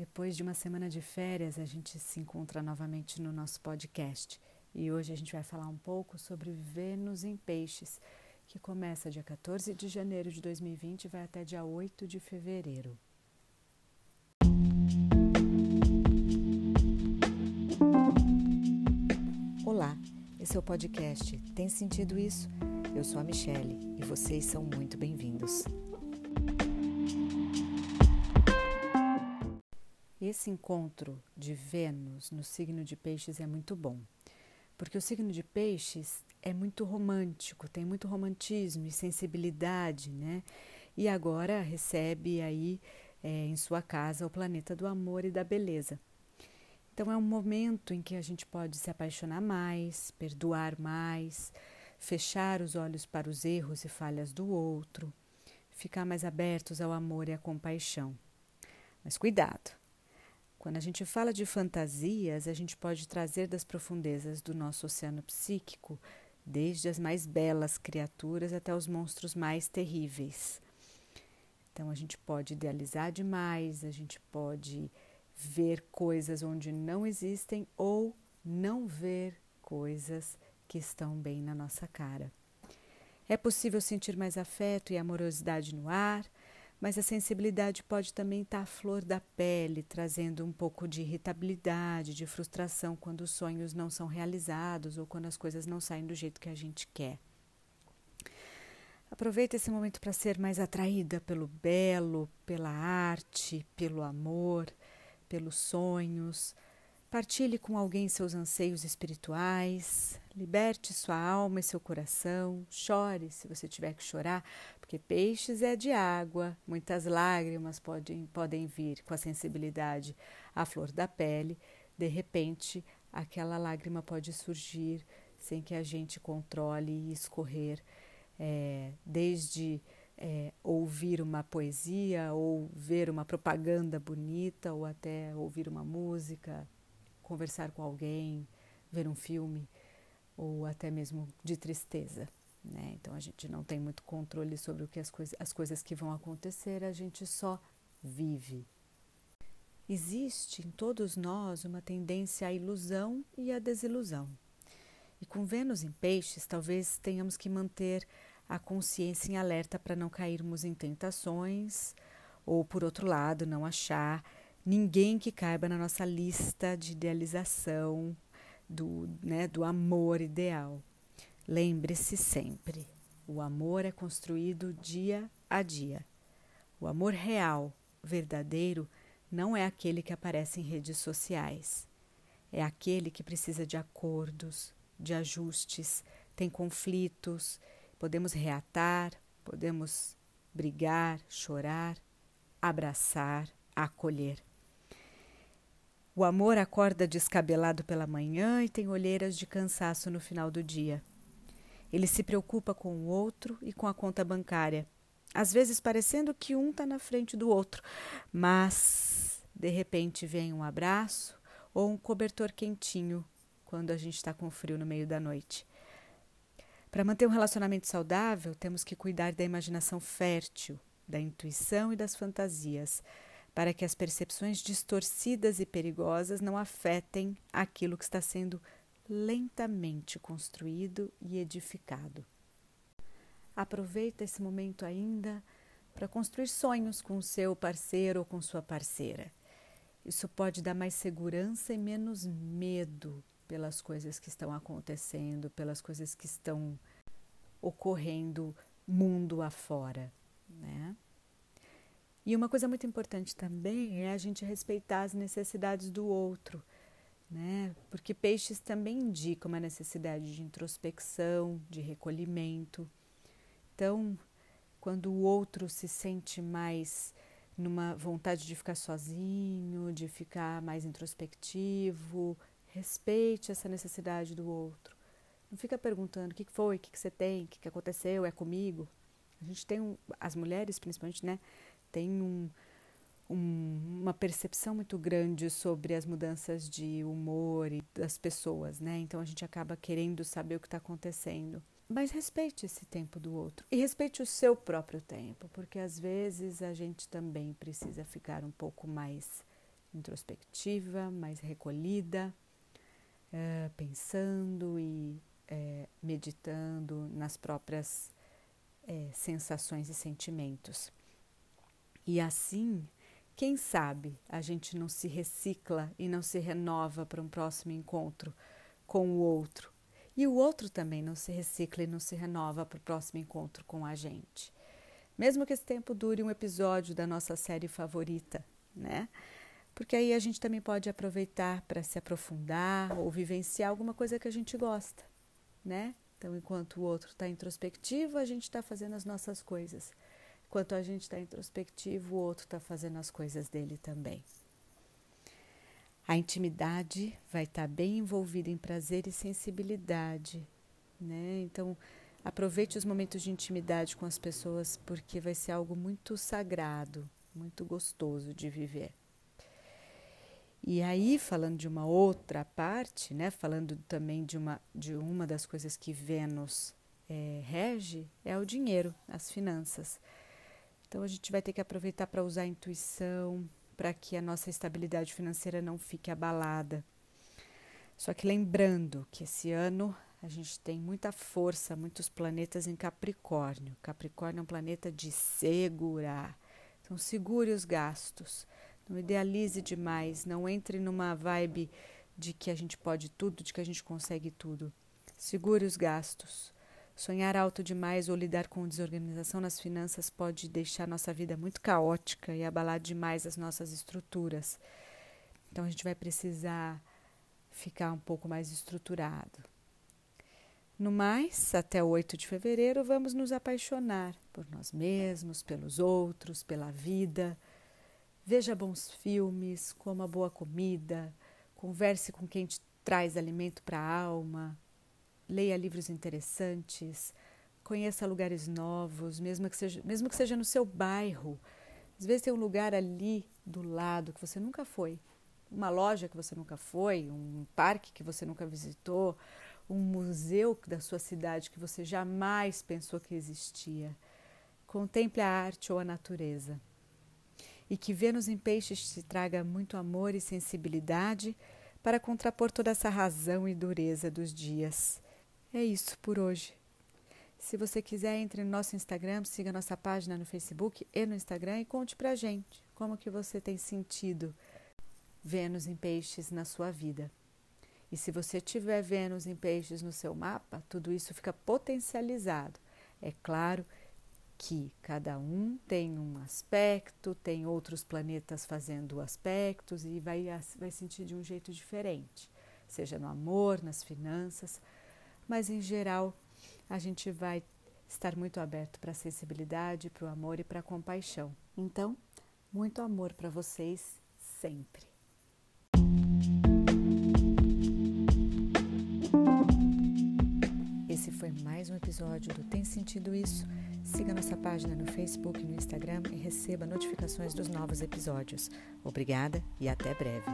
Depois de uma semana de férias, a gente se encontra novamente no nosso podcast e hoje a gente vai falar um pouco sobre Vênus em Peixes, que começa dia 14 de janeiro de 2020 e vai até dia 8 de fevereiro. Olá, esse é o podcast Tem Sentido Isso? Eu sou a Michele e vocês são muito bem-vindos. Esse encontro de Vênus no signo de Peixes é muito bom, porque o signo de Peixes é muito romântico, tem muito romantismo e sensibilidade, né? E agora recebe aí é, em sua casa o planeta do amor e da beleza. Então é um momento em que a gente pode se apaixonar mais, perdoar mais, fechar os olhos para os erros e falhas do outro, ficar mais abertos ao amor e à compaixão. Mas cuidado! Quando a gente fala de fantasias, a gente pode trazer das profundezas do nosso oceano psíquico, desde as mais belas criaturas até os monstros mais terríveis. Então a gente pode idealizar demais, a gente pode ver coisas onde não existem ou não ver coisas que estão bem na nossa cara. É possível sentir mais afeto e amorosidade no ar, mas a sensibilidade pode também estar à flor da pele, trazendo um pouco de irritabilidade, de frustração quando os sonhos não são realizados ou quando as coisas não saem do jeito que a gente quer. Aproveita esse momento para ser mais atraída pelo belo, pela arte, pelo amor, pelos sonhos. Partilhe com alguém seus anseios espirituais, liberte sua alma e seu coração, chore se você tiver que chorar, porque peixes é de água, muitas lágrimas podem, podem vir com a sensibilidade à flor da pele. De repente, aquela lágrima pode surgir sem que a gente controle e escorrer, é, desde é, ouvir uma poesia, ou ver uma propaganda bonita, ou até ouvir uma música conversar com alguém, ver um filme ou até mesmo de tristeza. Né? Então a gente não tem muito controle sobre o que as, coisa, as coisas que vão acontecer, a gente só vive. Existe em todos nós uma tendência à ilusão e à desilusão. E com Vênus em Peixes, talvez tenhamos que manter a consciência em alerta para não cairmos em tentações, ou por outro lado, não achar ninguém que caiba na nossa lista de idealização do, né, do amor ideal. Lembre-se sempre: o amor é construído dia a dia. O amor real, verdadeiro, não é aquele que aparece em redes sociais. É aquele que precisa de acordos, de ajustes, tem conflitos, podemos reatar, podemos brigar, chorar, abraçar, acolher. O amor acorda descabelado pela manhã e tem olheiras de cansaço no final do dia. Ele se preocupa com o outro e com a conta bancária, às vezes parecendo que um está na frente do outro, mas de repente vem um abraço ou um cobertor quentinho quando a gente está com frio no meio da noite. Para manter um relacionamento saudável, temos que cuidar da imaginação fértil, da intuição e das fantasias para que as percepções distorcidas e perigosas não afetem aquilo que está sendo lentamente construído e edificado. Aproveita esse momento ainda para construir sonhos com seu parceiro ou com sua parceira. Isso pode dar mais segurança e menos medo pelas coisas que estão acontecendo, pelas coisas que estão ocorrendo mundo afora, né? E uma coisa muito importante também é a gente respeitar as necessidades do outro, né? Porque peixes também indicam uma necessidade de introspecção, de recolhimento. Então, quando o outro se sente mais numa vontade de ficar sozinho, de ficar mais introspectivo, respeite essa necessidade do outro. Não fica perguntando o que foi, o que você tem, o que aconteceu, é comigo. A gente tem, um, as mulheres principalmente, né? Tem um, um, uma percepção muito grande sobre as mudanças de humor e das pessoas, né? Então a gente acaba querendo saber o que está acontecendo. Mas respeite esse tempo do outro e respeite o seu próprio tempo, porque às vezes a gente também precisa ficar um pouco mais introspectiva, mais recolhida, uh, pensando e uh, meditando nas próprias uh, sensações e sentimentos. E assim, quem sabe a gente não se recicla e não se renova para um próximo encontro com o outro. E o outro também não se recicla e não se renova para o próximo encontro com a gente. Mesmo que esse tempo dure um episódio da nossa série favorita, né? Porque aí a gente também pode aproveitar para se aprofundar ou vivenciar alguma coisa que a gente gosta, né? Então, enquanto o outro está introspectivo, a gente está fazendo as nossas coisas. Enquanto a gente está introspectivo, o outro está fazendo as coisas dele também. A intimidade vai estar tá bem envolvida em prazer e sensibilidade, né? Então, aproveite os momentos de intimidade com as pessoas, porque vai ser algo muito sagrado, muito gostoso de viver. E aí, falando de uma outra parte, né, falando também de uma, de uma das coisas que Vênus é, rege, é o dinheiro, as finanças. Então, a gente vai ter que aproveitar para usar a intuição, para que a nossa estabilidade financeira não fique abalada. Só que lembrando que esse ano a gente tem muita força, muitos planetas em Capricórnio. Capricórnio é um planeta de segurar. Então, segure os gastos. Não idealize demais, não entre numa vibe de que a gente pode tudo, de que a gente consegue tudo. Segure os gastos. Sonhar alto demais ou lidar com desorganização nas finanças pode deixar nossa vida muito caótica e abalar demais as nossas estruturas. Então a gente vai precisar ficar um pouco mais estruturado. No mais, até o 8 de fevereiro, vamos nos apaixonar por nós mesmos, pelos outros, pela vida Veja bons filmes, coma boa comida, converse com quem te traz alimento para a alma, leia livros interessantes, conheça lugares novos, mesmo que seja, mesmo que seja no seu bairro. Às vezes tem um lugar ali do lado que você nunca foi, uma loja que você nunca foi, um parque que você nunca visitou, um museu da sua cidade que você jamais pensou que existia. Contemple a arte ou a natureza e que Vênus em Peixes te traga muito amor e sensibilidade para contrapor toda essa razão e dureza dos dias. É isso por hoje. Se você quiser, entre no nosso Instagram, siga nossa página no Facebook e no Instagram e conte pra gente como que você tem sentido Vênus em Peixes na sua vida. E se você tiver Vênus em Peixes no seu mapa, tudo isso fica potencializado. É claro que cada um tem um aspecto, tem outros planetas fazendo aspectos e vai, vai sentir de um jeito diferente, seja no amor, nas finanças, mas em geral a gente vai estar muito aberto para a sensibilidade, para o amor e para a compaixão. Então, muito amor para vocês sempre. Esse foi mais um episódio do Tem Sentido Isso? Siga nossa página no Facebook e no Instagram e receba notificações dos novos episódios. Obrigada e até breve.